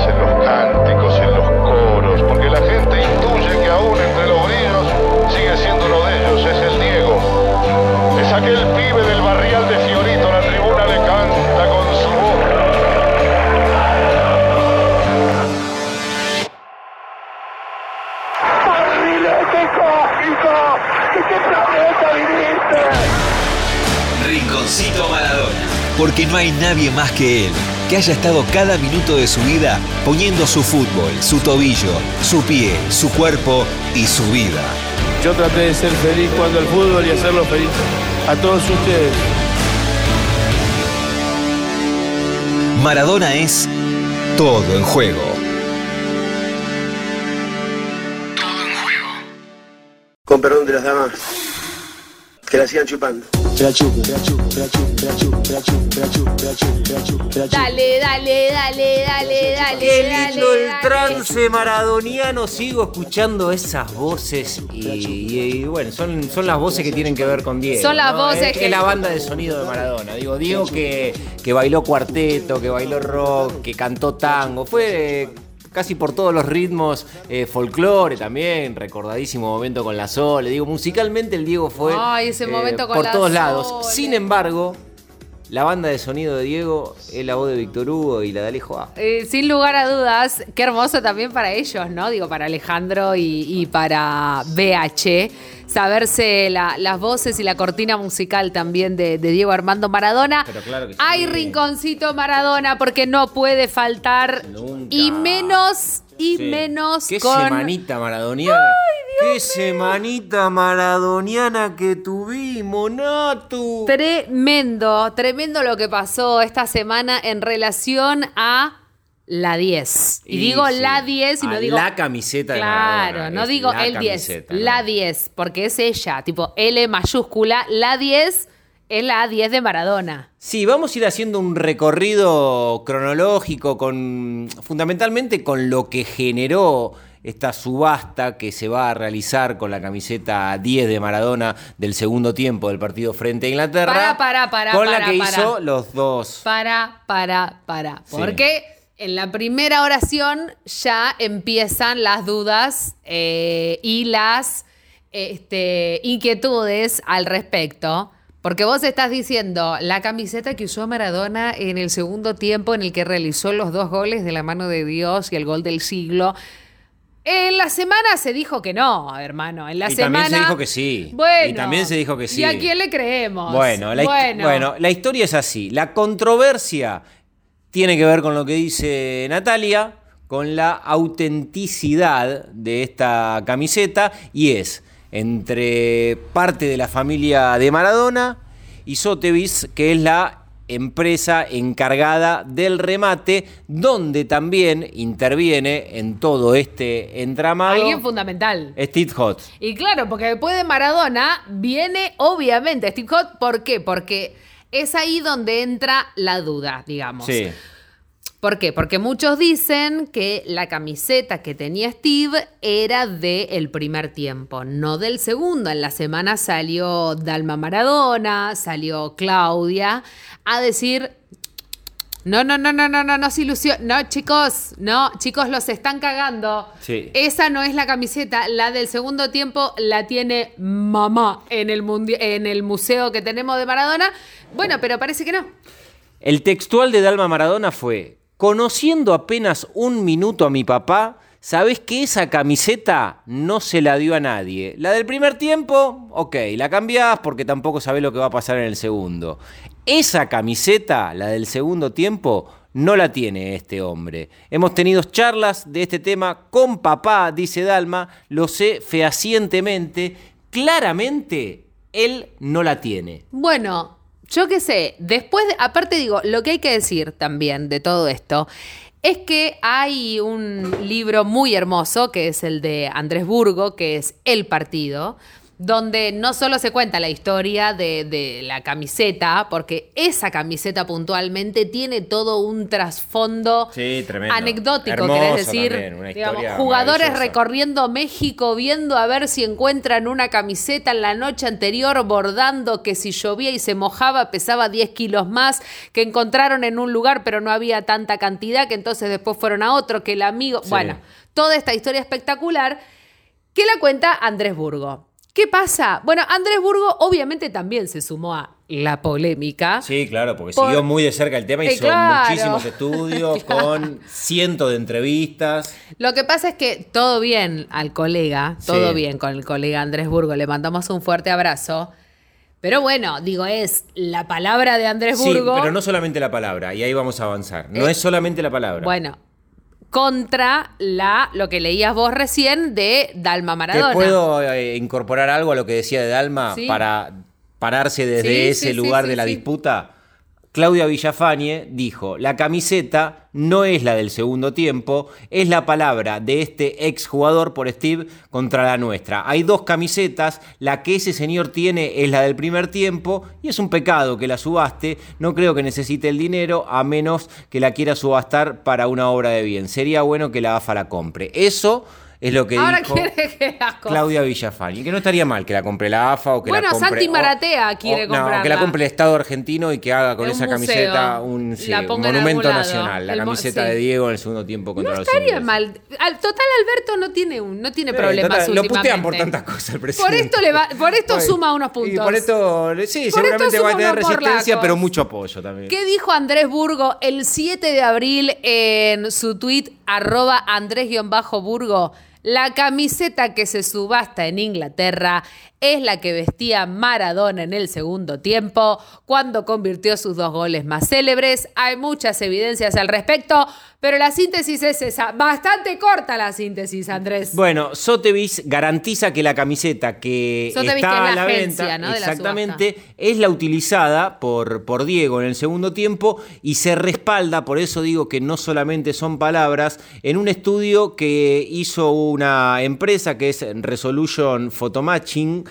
en los cánticos, en los coros, porque la gente intuye que aún entre los brillos sigue siendo uno de ellos, es el Diego. Es aquel pibe del barrial de Fiorito, la tribuna le canta con su voz. Rinconcito Maradona. Porque no hay nadie más que él que haya estado cada minuto de su vida poniendo su fútbol, su tobillo, su pie, su cuerpo y su vida. Yo traté de ser feliz cuando el fútbol y hacerlo feliz a todos ustedes. Maradona es todo en juego. Con perdón de las damas, que la sigan chupando. Dale, dale, dale, dale, dale. Qué dale, lindo el dale. trance maradoniano, sigo escuchando esas voces y, y- y, bueno, son, son las voces que tienen que ver con Diego. Son las ¿no? voces es, que- es la banda de sonido de Maradona. Digo, Diego que, que bailó cuarteto, que bailó rock, que cantó tango, fue eh, casi por todos los ritmos, eh, folclore también, recordadísimo momento con la Sole. Digo, musicalmente el Diego fue Ay, ese momento con por la todos lados. Sin embargo, la banda de sonido de Diego es la voz de Víctor Hugo y la de Alejo A. Eh, sin lugar a dudas, qué hermoso también para ellos, ¿no? Digo, para Alejandro y, y para BH, saberse la- las voces y la cortina musical también de, de Diego Armando Maradona. Pero claro que sí. Hay rinconcito Maradona porque no puede faltar Y menos y Sí. menos Qué con semanita maradoniana. Qué semanita maradoniana que tuvimos, Natu. Tremendo, tremendo lo que pasó esta semana en relación a la 10. Y, digo sí, la 10 y no digo. la camiseta de Claro, no digo el 10, camiseta, ¿no? la 10, porque es ella, tipo L mayúscula, la 10 es la 10 de Maradona. Sí, vamos a ir haciendo un recorrido cronológico con fundamentalmente con lo que generó esta subasta que se va a realizar con la camiseta 10 de Maradona del segundo tiempo del partido frente a Inglaterra. Para, para, para, Con para, la que para. hizo los dos. Para, para, para. Sí. Porque en la primera oración ya empiezan las dudas eh, y las este, inquietudes al respecto. Porque vos estás diciendo la camiseta que usó Maradona en el segundo tiempo en el que realizó los dos goles de la mano de Dios y el gol del siglo. En la semana se dijo que no, hermano. En la Y semana. también se dijo que sí. Bueno. Y también se dijo que sí. ¿Y a quién le creemos? Bueno, la, bueno. bueno, la historia es así. La controversia tiene que ver con lo que dice Natalia, con la autenticidad de esta camiseta y es entre parte de la familia de Maradona y Sotheby's, que es la empresa encargada del remate, donde también interviene en todo este entramado Alguien fundamental. Steve Hot. Y claro, porque después de Maradona viene obviamente Steve Hot. ¿Por qué? Porque es ahí donde entra la duda, digamos. Sí. ¿Por qué? Porque muchos dicen que la camiseta que tenía Steve era del primer tiempo, no del segundo. En la semana salió Dalma Maradona, salió Claudia a decir. No, no, no, no, no, no, no se ilusión. No, chicos, no, chicos, los están cagando. Sí. Esa no es la camiseta. La del segundo tiempo la tiene mamá en el, en el museo que tenemos de Maradona. Bueno, pero parece que no. El textual de Dalma Maradona fue, conociendo apenas un minuto a mi papá, sabés que esa camiseta no se la dio a nadie. La del primer tiempo, ok, la cambiás porque tampoco sabés lo que va a pasar en el segundo. Esa camiseta, la del segundo tiempo, no la tiene este hombre. Hemos tenido charlas de este tema con papá, dice Dalma, lo sé fehacientemente, claramente él no la tiene. Bueno, yo qué sé, después, de- aparte digo, lo que hay que decir también de todo esto es que hay un libro muy hermoso que es el de Andrés Burgo, que es El Partido, donde no solo se cuenta la historia de, de la camiseta, porque esa camiseta puntualmente tiene todo un trasfondo Sí, anecdótico, querés decir. también, Digamos, jugadores recorriendo México viendo a ver si encuentran una camiseta en la noche anterior bordando que si llovía y se mojaba pesaba 10 kilos más, que encontraron en un lugar pero no había tanta cantidad, que entonces después fueron a otro, que el amigo... Sí. Bueno, toda esta historia espectacular que la cuenta Andrés Burgo. ¿Qué pasa? Bueno, Andrés Burgo obviamente también se sumó a la polémica. Sí, claro, porque Por- siguió muy de cerca el tema, Eh, hizo claro. muchísimos estudios Claro. con cientos de entrevistas. Lo que pasa es que todo bien al colega, todo Sí. bien con el colega Andrés Burgo, le mandamos un fuerte abrazo. Pero bueno, digo, es la palabra de Andrés Sí, Burgo. pero no solamente la palabra, y ahí vamos a avanzar. No Eh, es solamente la palabra. Bueno, contra la lo que leías vos recién de Dalma ¿Te Maradona. puedo eh, incorporar algo a lo que decía de Dalma Sí. para pararse desde Sí, ese sí, lugar de la disputa? Claudia Villafañe dijo, la camiseta no es la del segundo tiempo, es la palabra de este exjugador por Steve contra la nuestra. Hay dos camisetas, la que ese señor tiene es la del primer tiempo y es un pecado que la subaste, no creo que necesite el dinero a menos que la quiera subastar para una obra de bien. Sería bueno que la AFA la compre. Eso es lo que Ahora dijo... quiere que la Claudia Villafañe, que no estaría mal que la compre la AFA o que Bueno, la compre... Santi o- Maratea quiere o- no, comprarla. que la compre el Estado argentino y que haga con esa museo. camiseta un, sí, monumento nacional. La camiseta sí. de Diego en el segundo tiempo contra No los estaría ingleses. mal. Al total Alberto no tiene un, no tiene problemas total, Lo putean últimamente. por tantas cosas el presidente. Por esto le va- por esto Bueno, suma unos puntos. Y por esto, sí, Por seguramente esto va a tener resistencia, pero mucho apoyo también. ¿Qué dijo Andrés Burgo el 7 de abril en su tweet arroba Andrés-Burgo? La camiseta que se subasta en Inglaterra es la que vestía Maradona en el segundo tiempo, cuando convirtió sus dos goles más célebres. Hay muchas evidencias al respecto, pero la síntesis es esa. Bastante corta la síntesis, Andrés. Bueno, Sotheby's garantiza que la camiseta que Sotheby's, está que es a la agencia, venta, ¿no? de la exactamente, es la utilizada por, por Diego en el segundo tiempo y se respalda, por eso digo que no solamente son palabras, en un estudio que hizo una empresa que es Resolution Photomatching,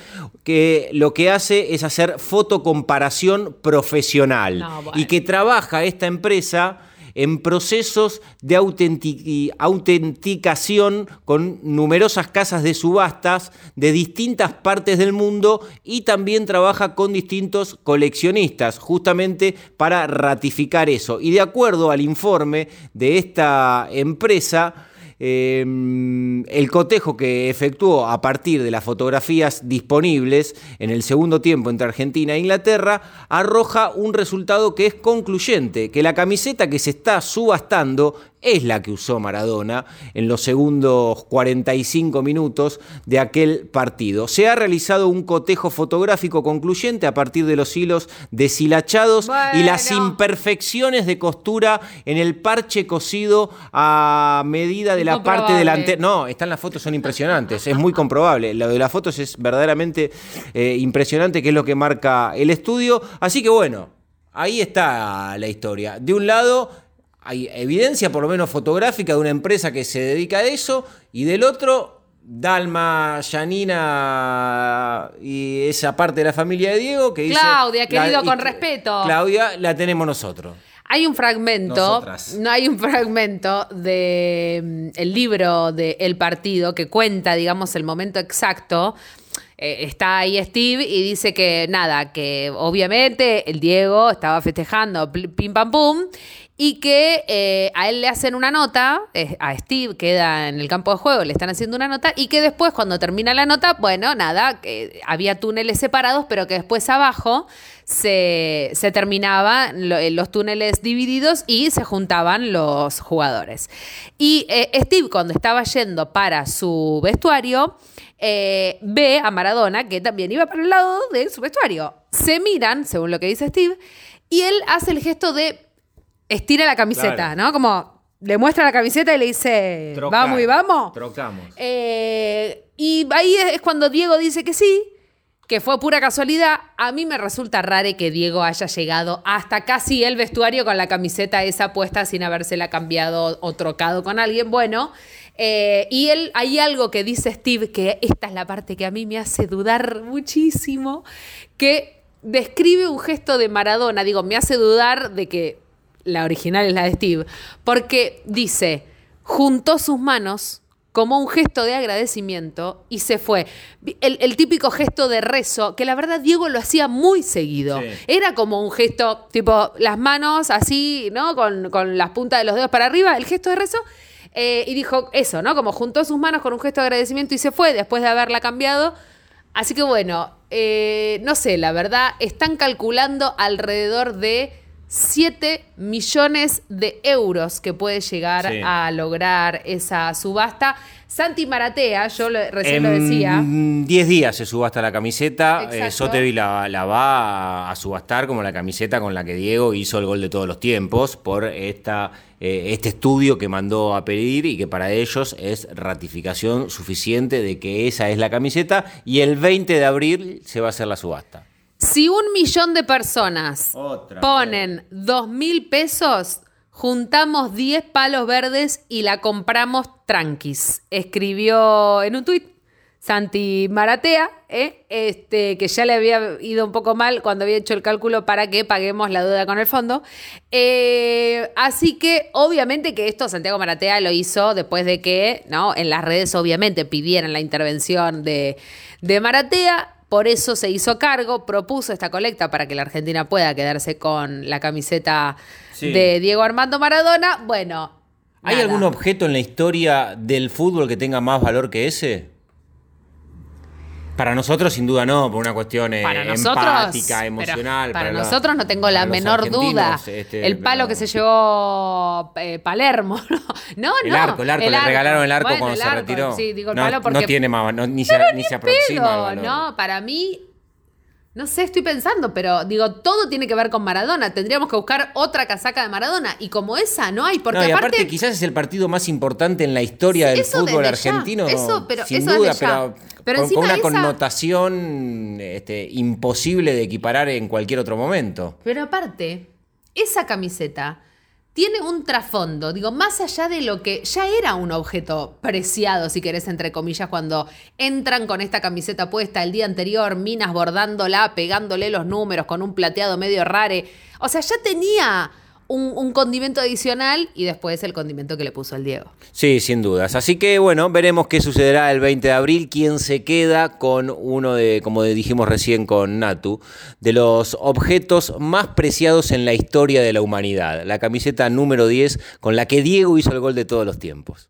que lo que hace es hacer fotocomparación profesional No, bueno. y que trabaja esta empresa en procesos de autenti- autenticación con numerosas casas de subastas de distintas partes del mundo y también trabaja con distintos coleccionistas justamente para ratificar eso. Y de acuerdo al informe de esta empresa, eh, el cotejo que efectuó a partir de las fotografías disponibles en el segundo tiempo entre Argentina e Inglaterra arroja un resultado que es concluyente, que la camiseta que se está subastando es la que usó Maradona en los segundos 45 minutos de aquel partido. Se ha realizado un cotejo fotográfico concluyente a partir de los hilos deshilachados y las imperfecciones de costura en el parche cosido a medida de la parte Incomprobable. delantera. No, están las fotos, son impresionantes, es muy comprobable. Lo de las fotos es verdaderamente eh, impresionante, que es lo que marca el estudio. Así que bueno, ahí está la historia. De un lado hay evidencia, por lo menos fotográfica, de una empresa que se dedica a eso, y del otro, Dalma, Yanina y esa parte de la familia de Diego que dice... Claudia, querido, y- con respeto. Claudia, la tenemos nosotros. Hay un fragmento, Nosotras. no hay un fragmento de mm, el libro de El Partido que cuenta, digamos, el momento exacto. Eh, está ahí Steve y dice que nada, que obviamente el Diego estaba festejando pim pam pum y que eh, a él le hacen una nota, eh, a Steve queda en el campo de juego, le están haciendo una nota y que después cuando termina la nota, bueno, nada, que había túneles separados, pero que después abajo se, se terminaban eh, los túneles divididos y se juntaban los jugadores. Y eh, Steve cuando estaba yendo para su vestuario, eh, ve a Maradona que también iba para el lado de su vestuario. Se miran, según lo que dice Steve, y él hace el gesto de estira la camiseta, Claro. ¿no? Como le muestra la camiseta y le dice, Trocar. vamos y vamos. Trocamos. Eh, y ahí es cuando Diego dice que sí, que fue pura casualidad. A mí me resulta raro que Diego haya llegado hasta casi el vestuario con la camiseta esa puesta sin habérsela cambiado o trocado con alguien. Bueno, eh, y él, hay algo que dice Steve, que esta es la parte que a mí me hace dudar muchísimo, que describe un gesto de Maradona. Digo, me hace dudar de que la original es la de Steve, porque dice, juntó sus manos como un gesto de agradecimiento y se fue. El, el típico gesto de rezo, que la verdad Diego lo hacía muy seguido. Sí. Era como un gesto, tipo, las manos así, ¿no? Con, con las puntas de los dedos para arriba, el gesto de rezo. Eh, y dijo eso, ¿no? Como juntó sus manos con un gesto de agradecimiento y se fue después de haberla cambiado. Así que bueno, eh, no sé, la verdad, están calculando alrededor de 7 millones de euros que puede llegar Sí. a lograr esa subasta. Santi Maratea, yo lo- recién lo En decía. 10 días se subasta la camiseta. Eh. Sotheby la, la va a, a subastar como la camiseta con la que Diego hizo el gol de todos los tiempos por esta, eh, este estudio que mandó a pedir y que para ellos es ratificación suficiente de que esa es la camiseta. Y el 20 de abril se va a hacer la subasta. Si un millón de personas Otra ponen dos mil pesos, juntamos 10 palos verdes y la compramos tranquis. Escribió en un tuit Santi Maratea, ¿eh? este, que ya le había ido un poco mal cuando había hecho el cálculo para que paguemos la deuda con el fondo. Eh, así que obviamente que esto Santiago Maratea lo hizo después de que ¿no? en las redes obviamente pidieran la intervención de, de Maratea. Por eso se hizo cargo, propuso esta colecta para que la Argentina pueda quedarse con la camiseta Sí. de Diego Armando Maradona. Bueno. ¿Hay nada. algún objeto en la historia del fútbol que tenga más valor que ese? Para nosotros, sin duda, no, por una cuestión eh, Para nosotros, empática, emocional. Para, nosotros no tengo la menor duda. este, el palo que se llevó eh, Palermo. No, no. El arco, el arco, le regalaron el arco Bueno, cuando el se arco, retiró. Sí, digo el no, palo porque. no tiene más, no- ni, se, ni se aproxima. No, para mí. No sé, estoy pensando, pero digo, todo tiene que ver con Maradona. Tendríamos que buscar otra casaca de Maradona. Y como esa no hay, porque No, y aparte, aparte, quizás es el partido más importante en la historia Sí, del fútbol ya. argentino. Eso, pero sin eso duda, pero, Pero con, una esa- connotación este, imposible de equiparar en cualquier otro momento. Pero aparte, esa camiseta tiene un trasfondo, digo, más allá de lo que ya era un objeto preciado, si querés, entre comillas, cuando entran con esta camiseta puesta el día anterior, minas bordándola, pegándole los números con un plateado medio rare. O sea, ya tenía un, condimento adicional y después el condimento que le puso el Diego. Sí, sin dudas. Así que bueno, veremos qué sucederá el 20 de abril, quién se queda con uno de, como dijimos recién con Natu, de los objetos más preciados en la historia de la humanidad, la camiseta número 10 con la que Diego hizo el gol de todos los tiempos.